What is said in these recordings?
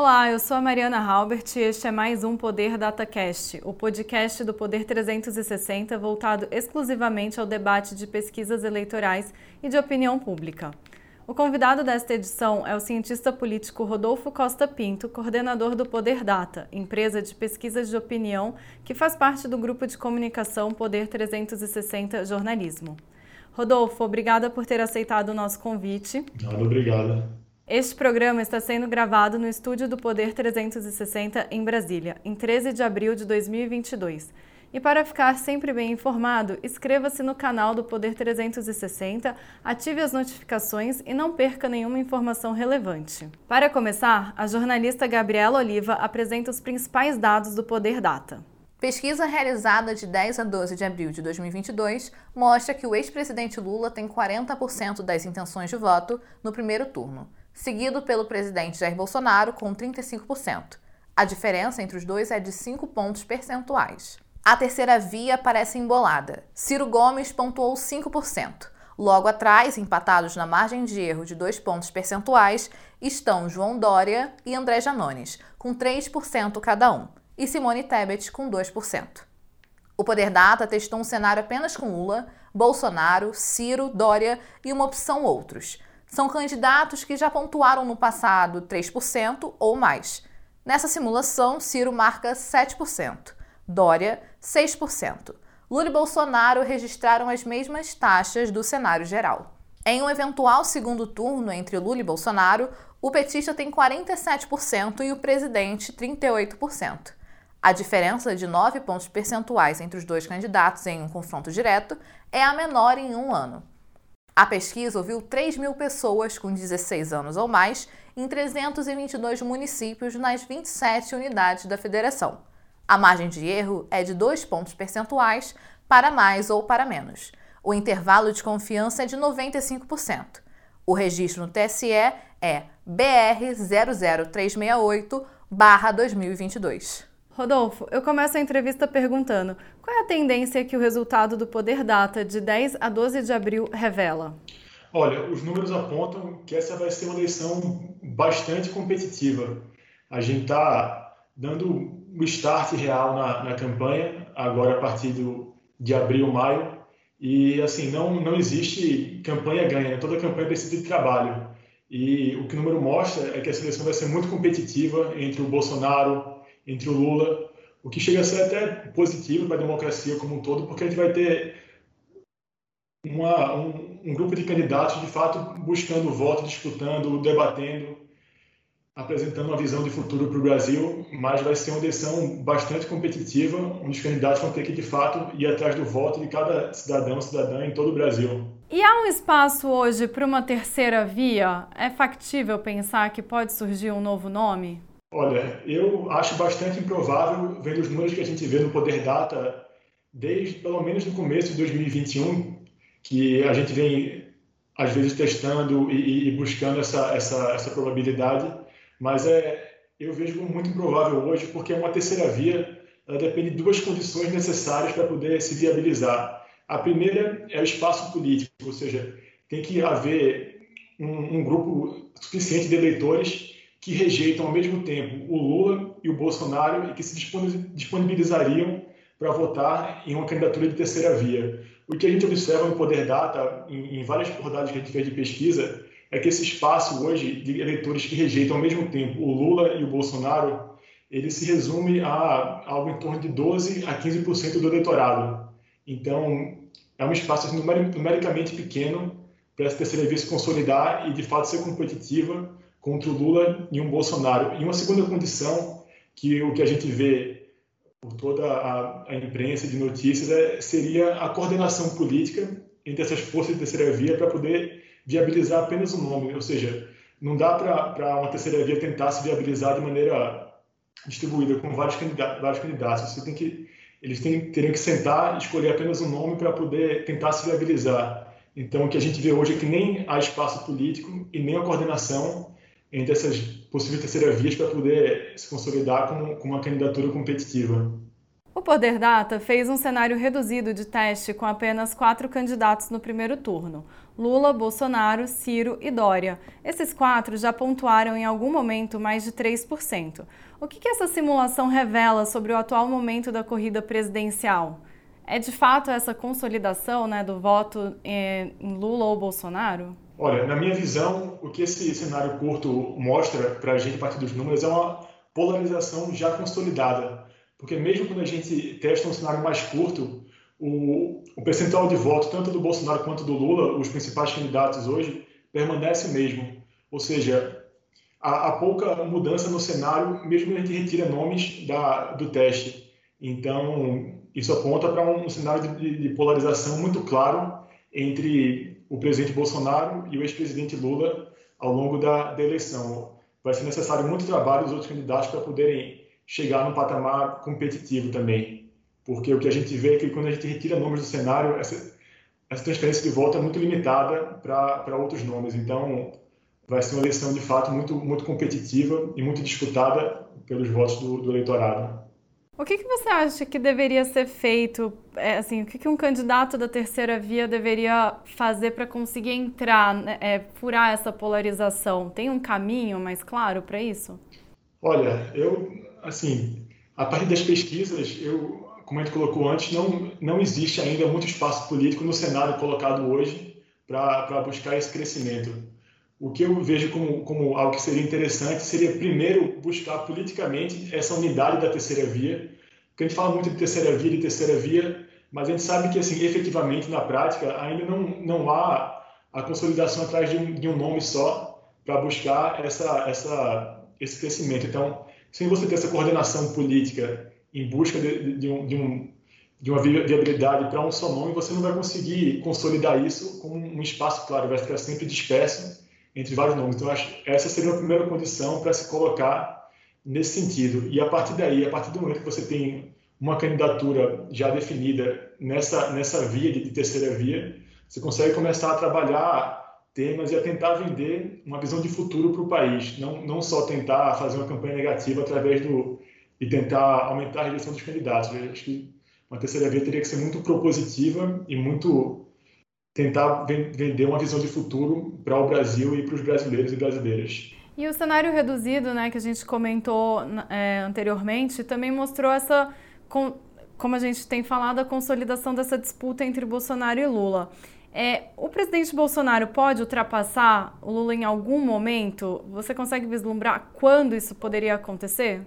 Olá, eu sou a Mariana Halbert e este é mais um Poder DataCast, o podcast do Poder 360 voltado exclusivamente ao debate de pesquisas eleitorais e de opinião pública. O convidado desta edição é o cientista político Rodolfo Costa Pinto, coordenador do Poder Data, empresa de pesquisas de opinião que faz parte do grupo de comunicação Poder 360 Jornalismo. Rodolfo, obrigada por ter aceitado o nosso convite. Obrigada. Este programa está sendo gravado no estúdio do Poder 360 em Brasília, em 13 de abril de 2022. E para ficar sempre bem informado, inscreva-se no canal do Poder 360, ative as notificações e não perca nenhuma informação relevante. Para começar, a jornalista Gabriela Oliva apresenta os principais dados do Poder Data. Pesquisa realizada de 10 a 12 de abril de 2022 mostra que o ex-presidente Lula tem 40% das intenções de voto no primeiro turno seguido pelo presidente Jair Bolsonaro com 35%. A diferença entre os dois é de 5 pontos percentuais. A terceira via parece embolada. Ciro Gomes pontuou 5%. Logo atrás, empatados na margem de erro de 2 pontos percentuais, estão João Dória e André Janones, com 3% cada um, e Simone Tebet, com 2%. O Poder Data testou um cenário apenas com Lula, Bolsonaro, Ciro, Dória e uma opção outros, são candidatos que já pontuaram no passado 3% ou mais. Nessa simulação, Ciro marca 7%, Dória 6%. Lula e Bolsonaro registraram as mesmas taxas do cenário geral. Em um eventual segundo turno entre Lula e Bolsonaro, o petista tem 47% e o presidente 38%. A diferença de 9 pontos percentuais entre os dois candidatos em um confronto direto é a menor em um ano. A pesquisa ouviu 3 mil pessoas com 16 anos ou mais em 322 municípios nas 27 unidades da federação. A margem de erro é de 2 pontos percentuais para mais ou para menos. O intervalo de confiança é de 95%. O registro no TSE é BR 00368-2022. Rodolfo, eu começo a entrevista perguntando: qual é a tendência que o resultado do Poder Data de 10 a 12 de abril revela? Olha, os números apontam que essa vai ser uma eleição bastante competitiva. A gente está dando o start real na, na, campanha, agora a partir do, de abril, maio, e assim, não, não existe campanha ganha, né? toda campanha precisa de trabalho. E o que o número mostra é que a eleição vai ser muito competitiva entre o Bolsonaro, entre o Lula, o que chega a ser até positivo para a democracia como um todo, porque a gente vai ter uma, um, um, grupo de candidatos de fato buscando voto, disputando, debatendo, apresentando uma visão de futuro para o Brasil, mas vai ser uma eleição bastante competitiva, onde os candidatos vão ter que de fato ir atrás do voto de cada cidadão, cidadã em todo o Brasil. E há um espaço hoje para uma terceira via? É factível pensar que pode surgir um novo nome? Olha, eu acho bastante improvável, vendo os números que a gente vê no Poder Data, desde pelo menos no começo de 2021, que a gente vem, às vezes, testando e, e buscando essa, essa, essa probabilidade, mas é, eu vejo como muito improvável hoje, porque é uma terceira via, ela depende de duas condições necessárias para poder se viabilizar. A primeira é o espaço político, ou seja, tem que haver um, um grupo suficiente de eleitores que rejeitam ao mesmo tempo o Lula e o Bolsonaro e que se disponibilizariam para votar em uma candidatura de terceira via. O que a gente observa no Poder Data, em, em várias rodadas que a gente fez de pesquisa, é que esse espaço hoje de eleitores que rejeitam ao mesmo tempo o Lula e o Bolsonaro, ele se resume a algo em torno de 12 a 15% do eleitorado. Então, é um espaço assim, numericamente pequeno para essa terceira via se consolidar e, de fato, ser competitiva contra o Lula e um Bolsonaro. E uma segunda condição, que o que a gente vê por toda a, a imprensa de notícias, é, seria a coordenação política entre essas forças de terceira via para poder viabilizar apenas o um nome. Ou seja, não dá para uma terceira via tentar se viabilizar de maneira distribuída com vários candidatos. Vários candidatos. Você tem que, eles têm, teriam que sentar e escolher apenas um nome para poder tentar se viabilizar. Então, o que a gente vê hoje é que nem há espaço político e nem a coordenação entre essas possíveis terceiras vias para poder se consolidar com, com uma candidatura competitiva. O Poder Data fez um cenário reduzido de teste com apenas quatro candidatos no primeiro turno: Lula, Bolsonaro, Ciro e Dória. Esses quatro já pontuaram em algum momento mais de 3%. O que, que essa simulação revela sobre o atual momento da corrida presidencial? É de fato essa consolidação né, do voto eh, em Lula ou Bolsonaro? Olha, na minha visão, o que esse cenário curto mostra para a gente a partir dos números é uma polarização já consolidada. Porque mesmo quando a gente testa um cenário mais curto, o, o percentual de voto, tanto do Bolsonaro quanto do Lula, os principais candidatos hoje, permanece o mesmo. Ou seja, há, pouca mudança no cenário, mesmo que a gente retira nomes da, do teste. Então, isso aponta para um cenário de, de polarização muito claro entre o presidente Bolsonaro e o ex-presidente Lula ao longo da, da, eleição. Vai ser necessário muito trabalho dos outros candidatos para poderem chegar num patamar competitivo também. Porque o que a gente vê é que quando a gente retira nomes do cenário, essa, essa transferência de voto é muito limitada para outros nomes. Então, vai ser uma eleição de fato muito, muito competitiva e muito disputada pelos votos do, do eleitorado. O que, que você acha que deveria ser feito? É, assim, o que, que um candidato da terceira via deveria fazer para conseguir entrar, né, é, furar essa polarização? Tem um caminho mais claro para isso? Olha, eu, assim, a partir das pesquisas, eu, como a gente colocou antes, não, não existe ainda muito espaço político no cenário colocado hoje para buscar esse crescimento. O que eu vejo como, como algo que seria interessante seria, primeiro, buscar politicamente essa unidade da terceira via. Porque a gente fala muito de terceira via, de terceira via, mas a gente sabe que, assim, efetivamente, na prática, ainda não, não há a consolidação atrás de um, de um nome só para buscar essa, essa, esse crescimento. Então, sem você ter essa coordenação política em busca de, de, um, de, um, de uma viabilidade para um só nome, você não vai conseguir consolidar isso com um espaço claro, vai ficar sempre disperso entre vários nomes. Então, acho essa seria a primeira condição para se colocar nesse sentido. E a partir daí, a partir do momento que você tem uma candidatura já definida nessa, nessa via de, de terceira via, você consegue começar a trabalhar temas e a tentar vender uma visão de futuro para o país, não, não só tentar fazer uma campanha negativa através do e tentar aumentar a rejeição dos candidatos. Eu acho que uma terceira via teria que ser muito propositiva e muito tentar vender uma visão de futuro para o Brasil e para os brasileiros e brasileiras. E o cenário reduzido, né, que a gente comentou é, anteriormente, também mostrou essa, com, como a gente tem falado, a consolidação dessa disputa entre Bolsonaro e Lula. É, o presidente Bolsonaro pode ultrapassar o Lula em algum momento? Você consegue vislumbrar quando isso poderia acontecer?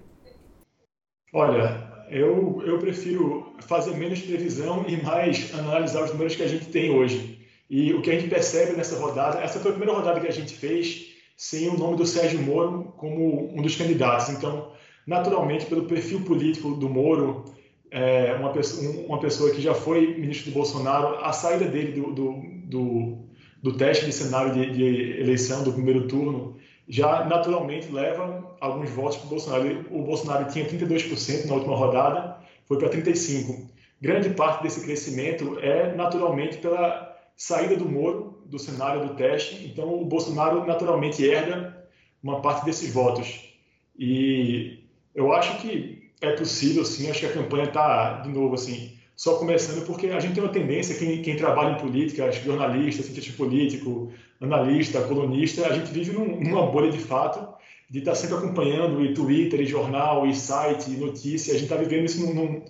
Olha, eu, eu prefiro fazer menos previsão e mais analisar os números que a gente tem hoje. E o que a gente percebe nessa rodada, essa foi a primeira rodada que a gente fez sem o nome do Sérgio Moro como um dos candidatos. Então, naturalmente, pelo perfil político do Moro, é, uma, pessoa, uma pessoa que já foi ministro do Bolsonaro, a saída dele do, do, do, do teste de cenário de, de, eleição do primeiro turno já naturalmente leva alguns votos para o Bolsonaro. O Bolsonaro tinha 32% na última rodada, foi para 35%. Grande parte desse crescimento é naturalmente pela saída do Moro do cenário do teste, então o Bolsonaro naturalmente herda uma parte desses votos. E eu acho que é possível, sim, acho que a campanha está, de novo, assim, só começando, porque a gente tem uma tendência, quem, quem trabalha em política, jornalista, cientista político, analista, colunista, a gente vive num, numa bolha de fato, de estar tá sempre acompanhando e Twitter, e jornal, e site, e notícia, a gente está vivendo isso num, num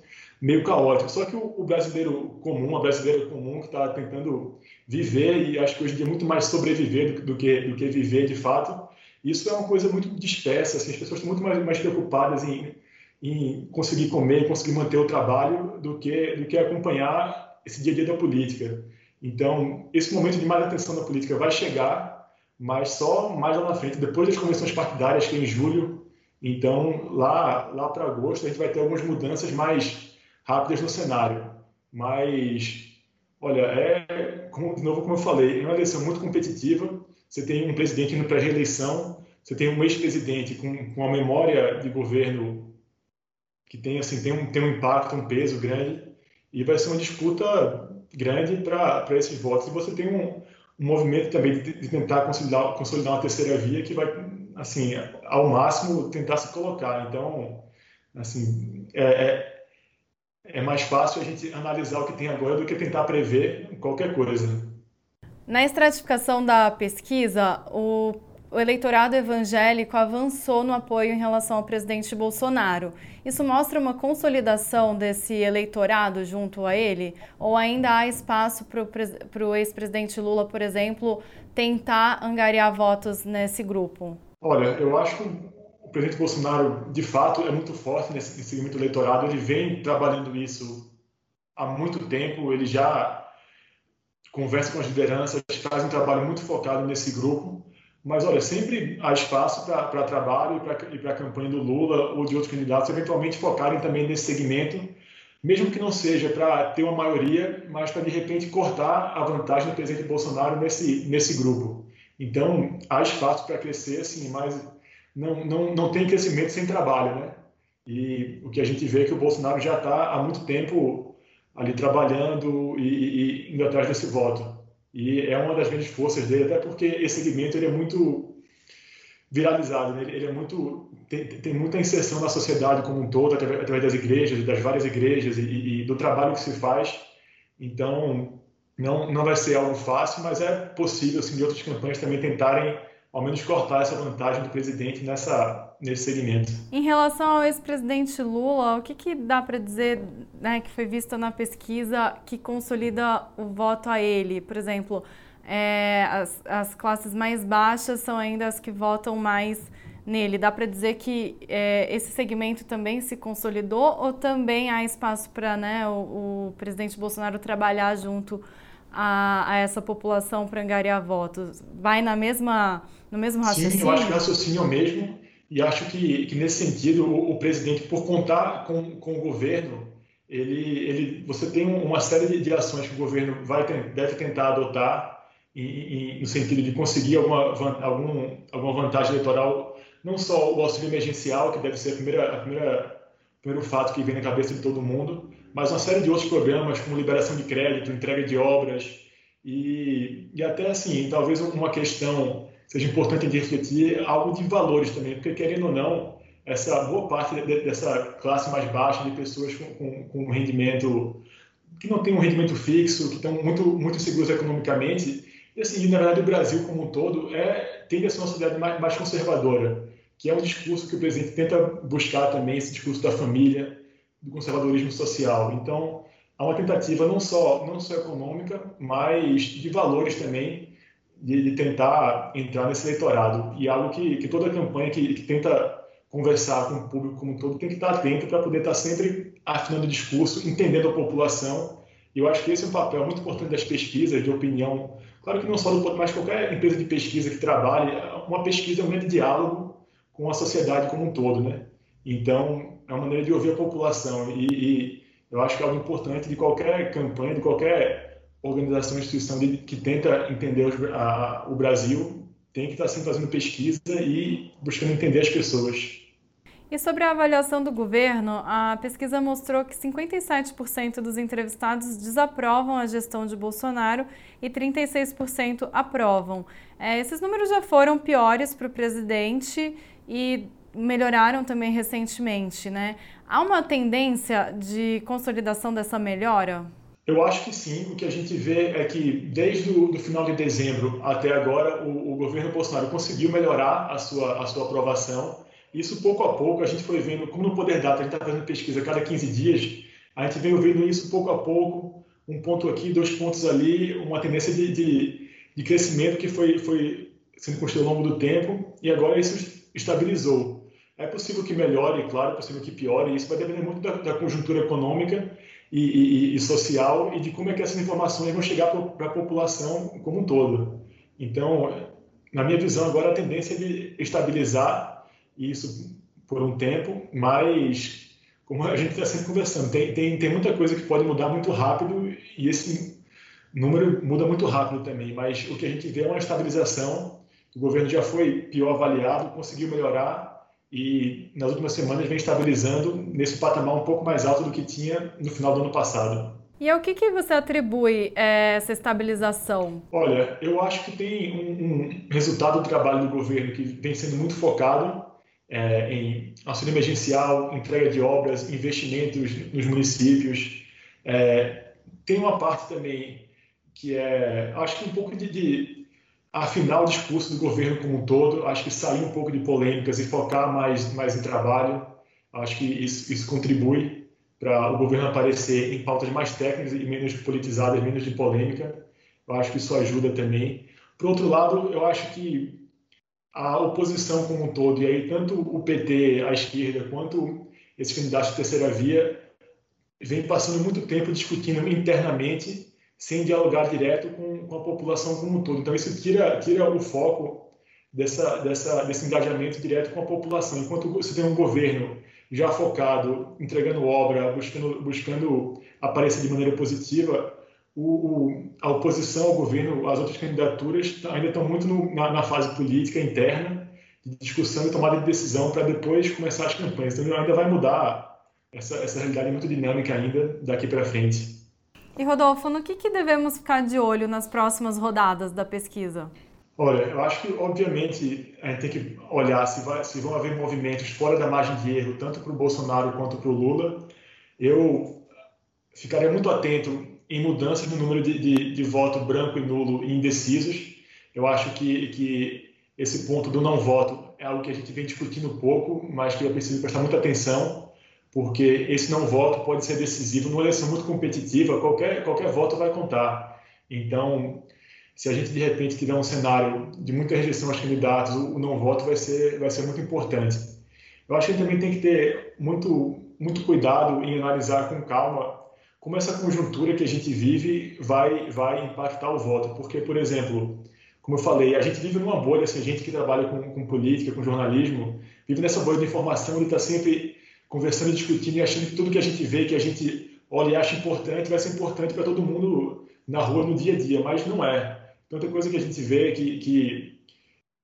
meio caótico. Só que o, brasileiro comum, a brasileira comum que está tentando viver e acho que hoje em dia é muito mais sobreviver do, do, que, do que viver de fato, isso é uma coisa muito dispersa. Assim, as pessoas estão muito mais, mais preocupadas em, em conseguir comer, conseguir manter o trabalho do que, do que acompanhar esse dia a dia da política. Então, esse momento de mais atenção da política vai chegar, mas só mais lá na frente, depois das convenções partidárias, que é em julho. Então, lá, lá para agosto, a gente vai ter algumas mudanças mais rápidas no cenário. Mas, olha, é, como, de novo, como eu falei, é uma eleição muito competitiva. Você tem um presidente indo para reeleição, você tem um ex-presidente com, com uma memória de governo que tem, assim, tem, um, tem um impacto, um peso grande, e vai ser uma disputa grande para esses votos. E você tem um, um movimento também de, de, tentar consolidar, consolidar uma terceira via que vai, assim, ao máximo tentar se colocar. Então, assim, é, é é mais fácil a gente analisar o que tem agora do que tentar prever qualquer coisa. Na estratificação da pesquisa, o, o eleitorado evangélico avançou no apoio em relação ao presidente Bolsonaro. Isso mostra uma consolidação desse eleitorado junto a ele? Ou ainda há espaço para o ex-presidente Lula, por exemplo, tentar angariar votos nesse grupo? Olha, eu acho presidente Bolsonaro, de fato, é muito forte nesse segmento eleitorado. Ele vem trabalhando isso há muito tempo. Ele já conversa com as lideranças, faz um trabalho muito focado nesse grupo. Mas, olha, sempre há espaço para trabalho e para a campanha do Lula ou de outros candidatos eventualmente focarem também nesse segmento, mesmo que não seja para ter uma maioria, mas para, de repente, cortar a vantagem do presidente Bolsonaro nesse, nesse grupo. Então, há espaço para crescer, sim, mas não, não, não tem crescimento sem trabalho, né? E o que a gente vê é que o Bolsonaro já está há muito tempo ali trabalhando e, e, indo atrás desse voto. E é uma das grandes forças dele, até porque esse segmento ele é muito viralizado, né? ele é muito tem, tem, muita inserção na sociedade como um todo através, das igrejas, das várias igrejas e, e, do trabalho que se faz. Então não não vai ser algo fácil, mas é possível assim de outras campanhas também tentarem ao menos cortar essa vantagem do presidente nessa, nesse segmento. Em relação ao ex-presidente Lula, o que, que dá para dizer né, que foi visto na pesquisa que consolida o voto a ele? Por exemplo, é, as, as classes mais baixas são ainda as que votam mais nele. Dá para dizer que é, esse segmento também se consolidou ou também há espaço para né, o, o presidente Bolsonaro trabalhar junto a, a essa população para angariar votos? Vai na mesma, no mesmo raciocínio? Sim, eu acho que o raciocínio é o mesmo e acho que, que nesse sentido o, o, presidente, por contar com, com o governo, ele, ele, você tem uma série de, de ações que o governo vai deve tentar adotar em, em, no sentido de conseguir alguma, algum, alguma vantagem eleitoral, não só o auxílio emergencial, que deve ser a primeira, a primeira primeiro fato que vem na cabeça de todo mundo, mas uma série de outros programas, como liberação de crédito, entrega de obras, e, e até assim, talvez uma questão seja importante de refletir algo de valores também, porque querendo ou não, essa boa parte de, dessa classe mais baixa de pessoas com, com, com, rendimento que não tem um rendimento fixo, que estão muito muito seguros economicamente, e assim, na verdade o Brasil como um todo é tende a ser uma sociedade mais, mais conservadora que é um discurso que o presidente tenta buscar também, esse discurso da família, do conservadorismo social. Então, há uma tentativa não só, não só econômica, mas de valores também, de, de tentar entrar nesse eleitorado. E algo que, que toda campanha que, que tenta conversar com o público como um todo tem que estar atento para poder estar sempre afinando o discurso, entendendo a população. E eu acho que esse é um papel muito importante das pesquisas de opinião. Claro que não só do mas qualquer empresa de pesquisa que trabalhe, uma pesquisa é um grande diálogo com a sociedade como um todo, né? Então, é uma maneira de ouvir a população e, e eu acho que é algo importante de qualquer campanha, de qualquer organização, instituição de, que tenta entender os, a, o Brasil, tem que estar sempre fazendo pesquisa e buscando entender as pessoas. E sobre a avaliação do governo, a pesquisa mostrou que 57% dos entrevistados desaprovam a gestão de Bolsonaro e 36% aprovam. É, esses números já foram piores para o presidente e melhoraram também recentemente, né? Há uma tendência de consolidação dessa melhora? Eu acho que sim. O que a gente vê é que desde o final de dezembro até agora, o, o, governo Bolsonaro conseguiu melhorar a sua, a sua aprovação. Isso pouco a pouco a gente foi vendo, como no Poder Data a gente está fazendo pesquisa a cada 15 dias, a gente veio vendo isso pouco a pouco, um ponto aqui, dois pontos ali, uma tendência de, de, de crescimento que foi, foi sendo construído ao longo do tempo, e agora isso estabilizou. É possível que melhore, claro, é possível que piore, isso vai depender muito da, da conjuntura econômica e, e, e, social e de como é que essas informações vão chegar para a população como um todo. Então, na minha visão, agora a tendência é de estabilizar isso por um tempo, mas, como a gente está sempre conversando, tem, tem, tem muita coisa que pode mudar muito rápido e esse número muda muito rápido também, mas o que a gente vê é uma estabilização o governo já foi pior avaliado, conseguiu melhorar e nas últimas semanas vem estabilizando nesse patamar um pouco mais alto do que tinha no final do ano passado. E ao que, que você atribui é, essa estabilização? Olha, eu acho que tem um, um, resultado do trabalho do governo que vem sendo muito focado é, em auxílio emergencial, entrega de obras, investimentos nos municípios. É, tem uma parte também que é, acho que um pouco de, de afinar o discurso do governo como um todo, acho que sair um pouco de polêmicas e focar mais, mais em trabalho, acho que isso, isso contribui para o governo aparecer em pautas mais técnicas e menos politizadas, menos de polêmica. Eu acho que isso ajuda também. Por outro lado, eu acho que a oposição como um todo, e aí tanto o PT, a esquerda, quanto esses candidatos de terceira via, vem passando muito tempo discutindo internamente, sem dialogar direto com, com a população como um todo. Então, isso tira, tira o foco dessa, dessa, desse engajamento direto com a população. Enquanto você tem um governo já focado, entregando obra, buscando, buscando aparecer de maneira positiva, o, o, a oposição ao governo, as outras candidaturas ainda estão muito no, na, na, fase política interna, de discussão e tomada de decisão para depois começar as campanhas. Então ainda vai mudar essa, essa realidade muito dinâmica ainda daqui para frente. E Rodolfo, no que, que devemos ficar de olho nas próximas rodadas da pesquisa? Olha, eu acho que, obviamente, a gente tem que olhar se, vai, se vão haver movimentos fora da margem de erro, tanto para o Bolsonaro quanto para o Lula. Eu ficaria muito atento em mudanças no número de, de, de voto branco e nulo e indecisos. Eu acho que, que esse ponto do não voto é algo que a gente vem discutindo pouco, mas que é preciso prestar muita atenção, porque esse não voto pode ser decisivo numa eleição muito competitiva, qualquer, qualquer voto vai contar. Então, se a gente de repente tiver um cenário de muita rejeição aos candidatos, o não voto vai ser, vai ser muito importante. Eu acho que também tem que ter muito, muito cuidado em analisar com calma como essa conjuntura que a gente vive vai, vai impactar o voto. Porque, por exemplo, como eu falei, a gente vive numa bolha, assim, a gente que trabalha com, com política, com jornalismo, vive nessa bolha de informação e está sempre conversando e discutindo e achando que tudo que a gente vê, que a gente olha e acha importante, vai ser importante para todo mundo na rua, no dia a dia, mas não é. Tanta coisa que a gente vê que, que,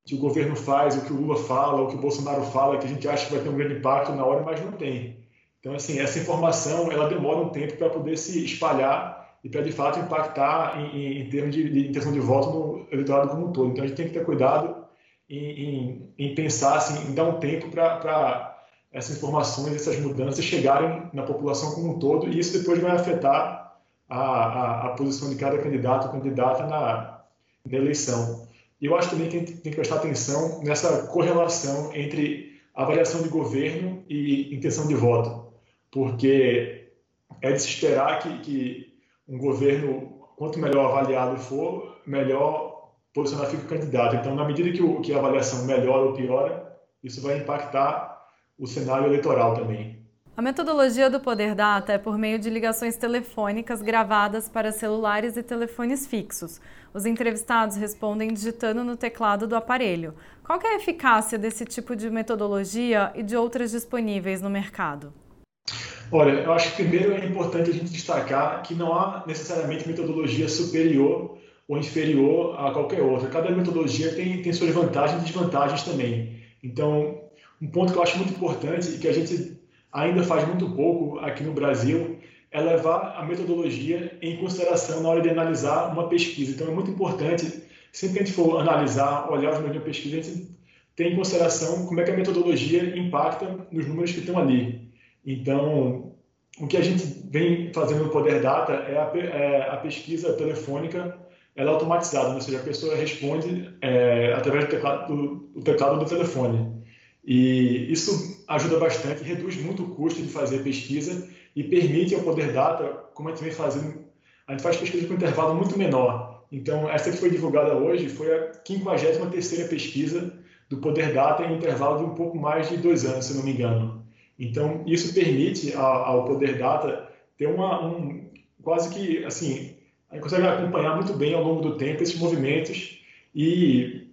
que o governo faz, o que o Lula fala, o que o Bolsonaro fala, que a gente acha que vai ter um grande impacto na hora, mas não tem. Então, assim, essa informação ela demora um tempo para poder se espalhar e para de fato impactar em, em termos de, de, intenção de voto no eleitorado como um todo. Então, a gente tem que ter cuidado em, em, em pensar, assim, em dar um tempo para essas informações, essas mudanças chegarem na população como um todo e isso depois vai afetar a, a, a posição de cada candidato ou candidata na, na eleição. E eu acho também que a gente tem que prestar atenção nessa correlação entre avaliação de governo e intenção de voto porque é de se esperar que, que um governo, quanto melhor avaliado for, melhor posicionar fica o candidato. Então, na medida que, o, que a avaliação melhora ou piora, isso vai impactar o cenário eleitoral também. A metodologia do Poder Data é por meio de ligações telefônicas gravadas para celulares e telefones fixos. Os entrevistados respondem digitando no teclado do aparelho. Qual é a eficácia desse tipo de metodologia e de outras disponíveis no mercado? Olha, eu acho que primeiro é importante a gente destacar que não há necessariamente metodologia superior ou inferior a qualquer outra. Cada metodologia tem, tem suas vantagens e desvantagens também. Então, um ponto que eu acho muito importante e que a gente ainda faz muito pouco aqui no Brasil é levar a metodologia em consideração na hora de analisar uma pesquisa. Então, é muito importante, sempre que a gente for analisar, olhar os números de uma pesquisa, a gente tem em consideração como é que a metodologia impacta nos números que estão ali. Então, o que a gente vem fazendo no Poder Data é a, é a pesquisa telefônica ela é automatizada, né? ou seja, a pessoa responde é, através do teclado do, do teclado do telefone. E isso ajuda bastante, reduz muito o custo de fazer pesquisa e permite ao Poder Data, como a gente vem fazendo, a gente faz pesquisa com um intervalo muito menor. Então, essa que foi divulgada hoje foi a 53ª pesquisa do Poder Data em intervalo de um pouco mais de dois anos, se não me engano. Então, isso permite ao Poder Data ter uma, um, quase que, assim, a gente consegue acompanhar muito bem ao longo do tempo esses movimentos e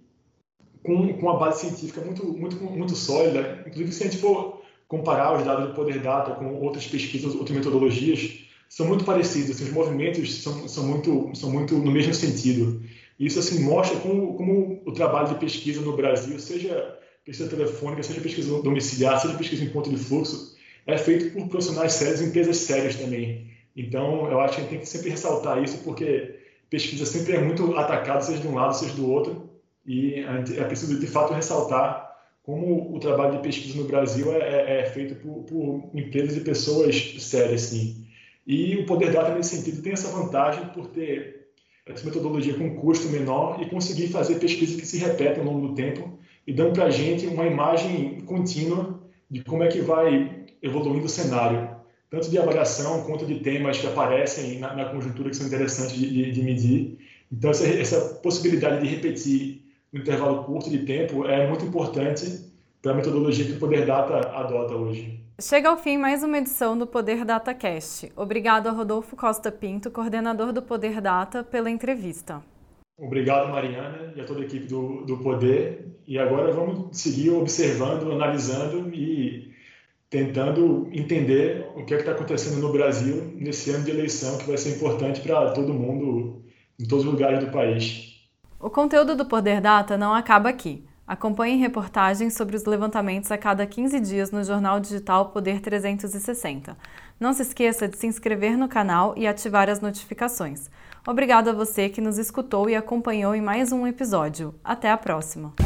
com, com uma base científica muito, muito, muito sólida. Inclusive, se a gente for comparar os dados do Poder Data com outras pesquisas, outras metodologias, são muito parecidos, assim, os movimentos são, são, muito, são muito no mesmo sentido. Isso assim mostra como, como o trabalho de pesquisa no Brasil, seja pesquisa telefônica, seja pesquisa domiciliar, seja pesquisa em ponto de fluxo, é feito por profissionais sérios e empresas sérias também. Então, eu acho que a gente tem que sempre ressaltar isso, porque pesquisa sempre é muito atacada, seja de um lado, seja do outro, e é preciso, de fato, ressaltar como o trabalho de pesquisa no Brasil é, é, é feito por, por, empresas e pessoas sérias, sim. E o Poder Data, nesse sentido, tem essa vantagem por ter essa metodologia com custo menor e conseguir fazer pesquisas que se repetem ao longo do tempo e dando para a gente uma imagem contínua de como é que vai evoluindo o cenário, tanto de avaliação quanto de temas que aparecem na, na conjuntura que são interessantes de, de, de medir. Então, essa, essa possibilidade de repetir um intervalo curto de tempo é muito importante para a metodologia que o Poder Data adota hoje. Chega ao fim mais uma edição do Poder Data Cast. Obrigado a Rodolfo Costa Pinto, coordenador do Poder Data, pela entrevista. Obrigado, Mariana, e a toda a equipe do, do Poder. E agora vamos seguir observando, analisando e tentando entender o que é está acontecendo no Brasil nesse ano de eleição, que vai ser importante para todo mundo, em todos os lugares do país. O conteúdo do Poder Data não acaba aqui. Acompanhe reportagens sobre os levantamentos a cada 15 dias no jornal digital Poder 360. Não se esqueça de se inscrever no canal e ativar as notificações. Obrigado a você que nos escutou e acompanhou em mais um episódio. Até a próxima!